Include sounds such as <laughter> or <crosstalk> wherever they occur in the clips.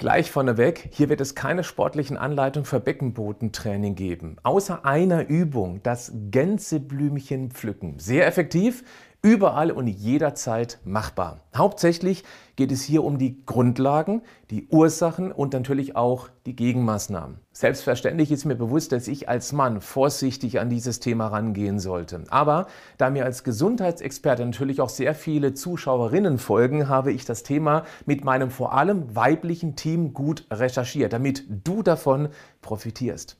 Gleich vorneweg, hier wird es keine sportlichen Anleitungen für Beckenbodentraining geben. Außer einer Übung, das Gänseblümchen pflücken. Sehr effektiv, überall und jederzeit machbar. Hauptsächlich geht es hier um die Grundlagen, die Ursachen und natürlich auch die Gegenmaßnahmen. Selbstverständlich ist mir bewusst, dass ich als Mann vorsichtig an dieses Thema rangehen sollte. Aber da mir als Gesundheitsexperte natürlich auch sehr viele Zuschauerinnen folgen, habe ich das Thema mit meinem vor allem weiblichen Team gut recherchiert, damit du davon profitierst.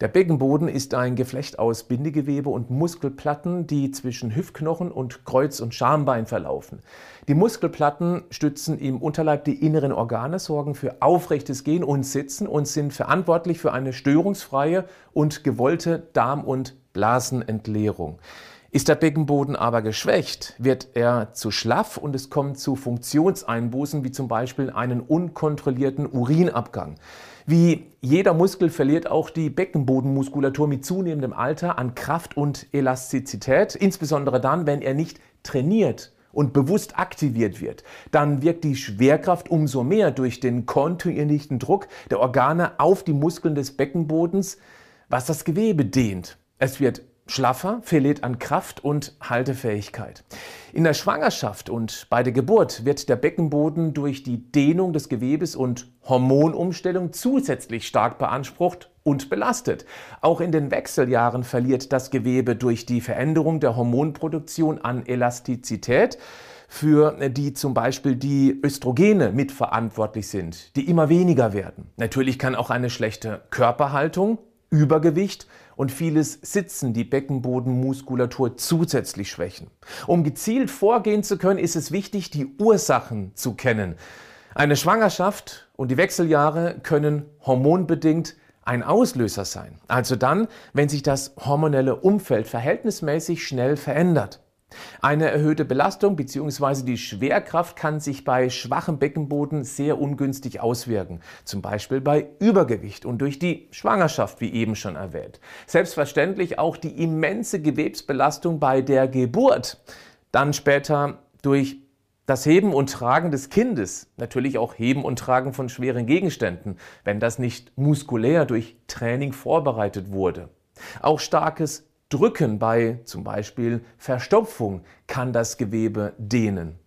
Der Beckenboden ist ein Geflecht aus Bindegewebe und Muskelplatten, die zwischen Hüftknochen und Kreuz- und Schambein verlaufen. Die Muskelplatten stützen im Unterleib die inneren Organe, sorgen für aufrechtes Gehen und Sitzen und sind verantwortlich für eine störungsfreie und gewollte Darm- und Blasenentleerung. Ist der Beckenboden aber geschwächt, wird er zu schlaff und es kommt zu Funktionseinbußen, wie zum Beispiel einen unkontrollierten Urinabgang. Wie jeder Muskel verliert auch die Beckenbodenmuskulatur mit zunehmendem Alter an Kraft und Elastizität, insbesondere dann, wenn er nicht trainiert und bewusst aktiviert wird, dann wirkt die Schwerkraft umso mehr durch den kontinuierlichen Druck der Organe auf die Muskeln des Beckenbodens, was das Gewebe dehnt. Es wird schlaffer, verliert an Kraft und Haltefähigkeit. In der Schwangerschaft und bei der Geburt wird der Beckenboden durch die Dehnung des Gewebes und Hormonumstellung zusätzlich stark beansprucht und belastet. Auch in den Wechseljahren verliert das Gewebe durch die Veränderung der Hormonproduktion an Elastizität für die zum Beispiel die Östrogene mitverantwortlich sind, die immer weniger werden. Natürlich kann auch eine schlechte Körperhaltung, Übergewicht und vieles Sitzen die Beckenbodenmuskulatur zusätzlich schwächen. Um gezielt vorgehen zu können, ist es wichtig, die Ursachen zu kennen. Eine Schwangerschaft und die Wechseljahre können hormonbedingt ein Auslöser sein. Also dann, wenn sich das hormonelle Umfeld verhältnismäßig schnell verändert. Eine erhöhte Belastung bzw. die Schwerkraft kann sich bei schwachem Beckenboden sehr ungünstig auswirken, zum Beispiel bei Übergewicht und durch die Schwangerschaft, wie eben schon erwähnt. Selbstverständlich auch die immense Gewebsbelastung bei der Geburt, dann später durch das Heben und Tragen des Kindes, natürlich auch Heben und Tragen von schweren Gegenständen, wenn das nicht muskulär durch Training vorbereitet wurde. Auch starkes Drücken bei zum Beispiel Verstopfung kann das Gewebe dehnen.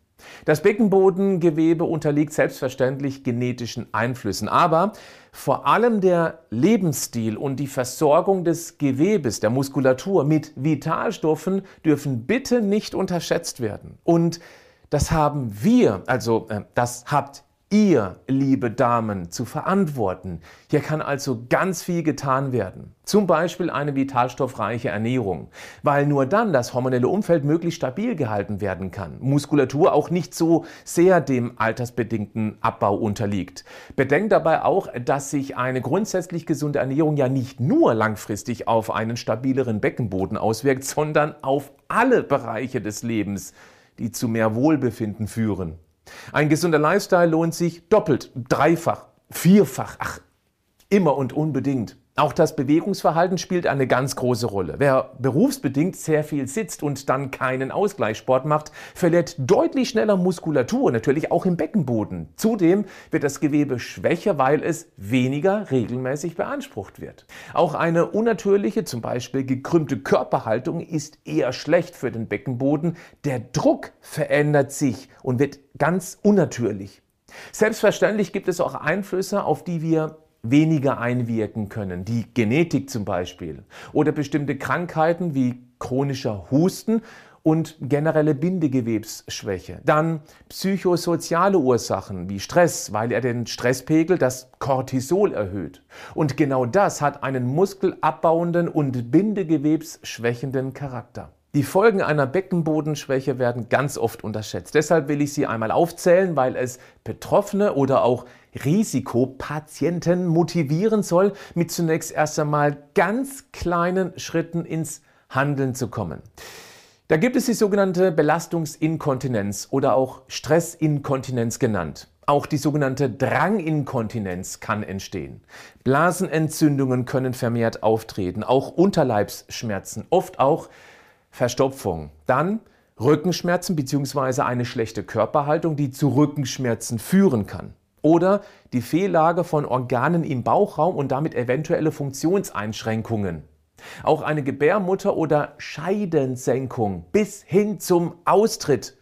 Das Beckenbodengewebe unterliegt selbstverständlich genetischen Einflüssen, aber vor allem der Lebensstil und die Versorgung des Gewebes, der Muskulatur mit Vitalstoffen dürfen bitte nicht unterschätzt werden. Und das haben wir, also äh, das habt ihr, liebe Damen, zu verantworten. Hier kann also ganz viel getan werden. Zum Beispiel eine vitalstoffreiche Ernährung, weil nur dann das hormonelle Umfeld möglichst stabil gehalten werden kann. Muskulatur auch nicht so sehr dem altersbedingten Abbau unterliegt. Bedenkt dabei auch, dass sich eine grundsätzlich gesunde Ernährung ja nicht nur langfristig auf einen stabileren Beckenboden auswirkt, sondern auf alle Bereiche des Lebens, die zu mehr Wohlbefinden führen. Ein gesunder Lifestyle lohnt sich doppelt, dreifach, vierfach, ach, immer und unbedingt. Auch das Bewegungsverhalten spielt eine ganz große Rolle. Wer berufsbedingt sehr viel sitzt und dann keinen Ausgleichssport macht, verliert deutlich schneller Muskulatur, natürlich auch im Beckenboden. Zudem wird das Gewebe schwächer, weil es weniger regelmäßig beansprucht wird. Auch eine unnatürliche, zum Beispiel gekrümmte Körperhaltung ist eher schlecht für den Beckenboden. Der Druck verändert sich und wird ganz unnatürlich. Selbstverständlich gibt es auch Einflüsse, auf die wir weniger einwirken können, die Genetik zum Beispiel oder bestimmte Krankheiten wie chronischer Husten und generelle Bindegewebsschwäche. Dann psychosoziale Ursachen wie Stress, weil er den Stresspegel, das Cortisol erhöht. Und genau das hat einen muskelabbauenden und bindegewebsschwächenden Charakter. Die Folgen einer Beckenbodenschwäche werden ganz oft unterschätzt. Deshalb will ich sie einmal aufzählen, weil es Betroffene oder auch Risikopatienten motivieren soll, mit zunächst erst einmal ganz kleinen Schritten ins Handeln zu kommen. Da gibt es die sogenannte Belastungsinkontinenz oder auch Stressinkontinenz genannt. Auch die sogenannte Dranginkontinenz kann entstehen. Blasenentzündungen können vermehrt auftreten, auch Unterleibsschmerzen, oft auch Verstopfung. Dann Rückenschmerzen bzw. eine schlechte Körperhaltung, die zu Rückenschmerzen führen kann. Oder die Fehllage von Organen im Bauchraum und damit eventuelle Funktionseinschränkungen. Auch eine Gebärmutter- oder Scheidensenkung bis hin zum Austritt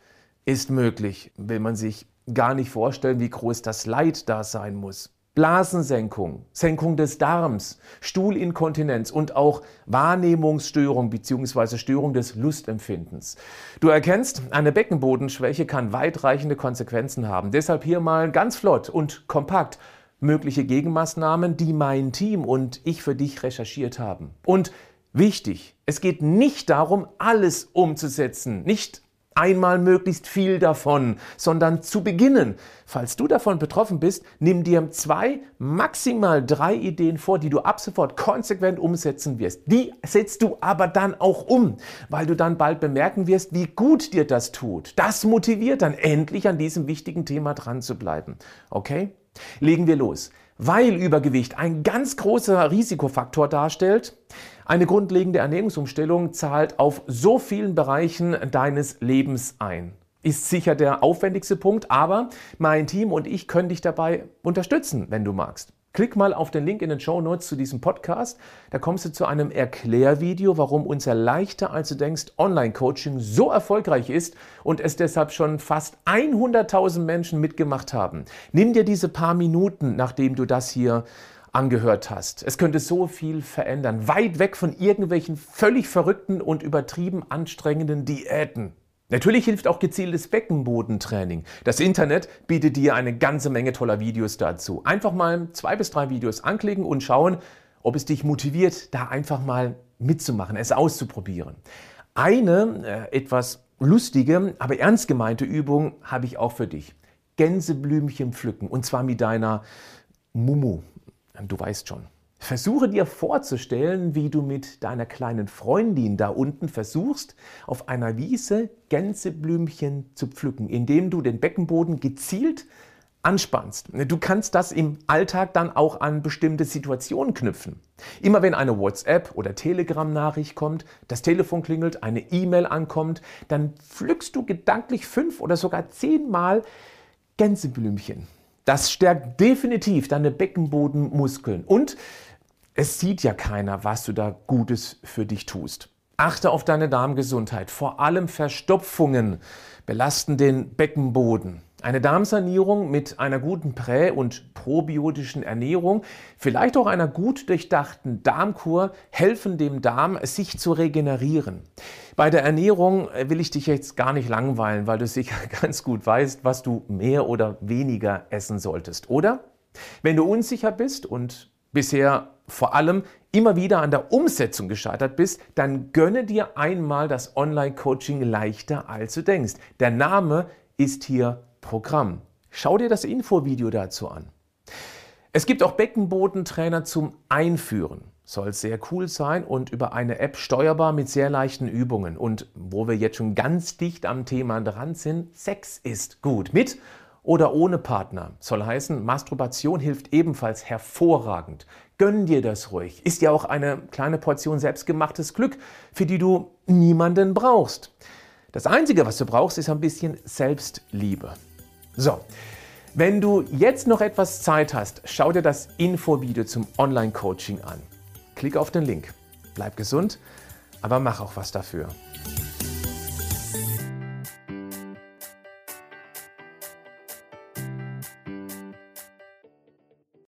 ist möglich, will man sich gar nicht vorstellen, wie groß das Leid da sein muss. Blasensenkung, Senkung des Darms, Stuhlinkontinenz und auch Wahrnehmungsstörung bzw. Störung des Lustempfindens. Du erkennst, eine Beckenbodenschwäche kann weitreichende Konsequenzen haben. Deshalb hier mal ganz flott und kompakt mögliche Gegenmaßnahmen, die mein Team und ich für dich recherchiert haben. Und wichtig, es geht nicht darum, alles umzusetzen, nicht einmal möglichst viel davon, sondern zu beginnen. Falls du davon betroffen bist, nimm dir zwei, maximal drei Ideen vor, die du ab sofort konsequent umsetzen wirst. Die setzt du aber dann auch um, weil du dann bald bemerken wirst, wie gut dir das tut. Das motiviert dann endlich an diesem wichtigen Thema dran zu bleiben. Okay? Legen wir los. Weil Übergewicht ein ganz großer Risikofaktor darstellt, eine grundlegende Ernährungsumstellung zahlt auf so vielen Bereichen deines Lebens ein. Ist sicher der aufwendigste Punkt, aber mein Team und ich können dich dabei unterstützen, wenn du magst. Klick mal auf den Link in den Show Notes zu diesem Podcast. Da kommst du zu einem Erklärvideo, warum unser leichter als du denkst Online-Coaching so erfolgreich ist und es deshalb schon fast 100.000 Menschen mitgemacht haben. Nimm dir diese paar Minuten, nachdem du das hier angehört hast. Es könnte so viel verändern, weit weg von irgendwelchen völlig verrückten und übertrieben anstrengenden Diäten. Natürlich hilft auch gezieltes Beckenbodentraining. Das Internet bietet dir eine ganze Menge toller Videos dazu. Einfach mal zwei bis drei Videos anklicken und schauen, ob es dich motiviert, da einfach mal mitzumachen, es auszuprobieren. Eine äh, etwas lustige, aber ernst gemeinte Übung habe ich auch für dich. Gänseblümchen pflücken und zwar mit deiner Mumu. Du weißt schon. Versuche dir vorzustellen, wie du mit deiner kleinen Freundin da unten versuchst, auf einer Wiese Gänseblümchen zu pflücken, indem du den Beckenboden gezielt anspannst. Du kannst das im Alltag dann auch an bestimmte Situationen knüpfen. Immer wenn eine WhatsApp oder Telegram-Nachricht kommt, das Telefon klingelt, eine E-Mail ankommt, dann pflückst du gedanklich fünf oder sogar zehnmal Gänseblümchen. Das stärkt definitiv deine Beckenbodenmuskeln und es sieht ja keiner, was du da Gutes für dich tust. Achte auf deine Darmgesundheit. Vor allem Verstopfungen belasten den Beckenboden. Eine Darmsanierung mit einer guten prä- und probiotischen Ernährung, vielleicht auch einer gut durchdachten Darmkur, helfen dem Darm, sich zu regenerieren. Bei der Ernährung will ich dich jetzt gar nicht langweilen, weil du sicher <laughs> ganz gut weißt, was du mehr oder weniger essen solltest, oder? Wenn du unsicher bist und bisher vor allem immer wieder an der Umsetzung gescheitert bist, dann gönne dir einmal das Online-Coaching leichter, als du denkst. Der Name ist hier Programm. Schau dir das Infovideo dazu an. Es gibt auch Beckenbodentrainer zum Einführen. Soll sehr cool sein und über eine App steuerbar mit sehr leichten Übungen. Und wo wir jetzt schon ganz dicht am Thema dran sind, Sex ist gut. Mit oder ohne Partner. Soll heißen, Masturbation hilft ebenfalls hervorragend. Gönn dir das ruhig. Ist ja auch eine kleine Portion selbstgemachtes Glück, für die du niemanden brauchst. Das Einzige, was du brauchst, ist ein bisschen Selbstliebe. So, wenn du jetzt noch etwas Zeit hast, schau dir das Infovideo zum Online-Coaching an. Klick auf den Link. Bleib gesund, aber mach auch was dafür.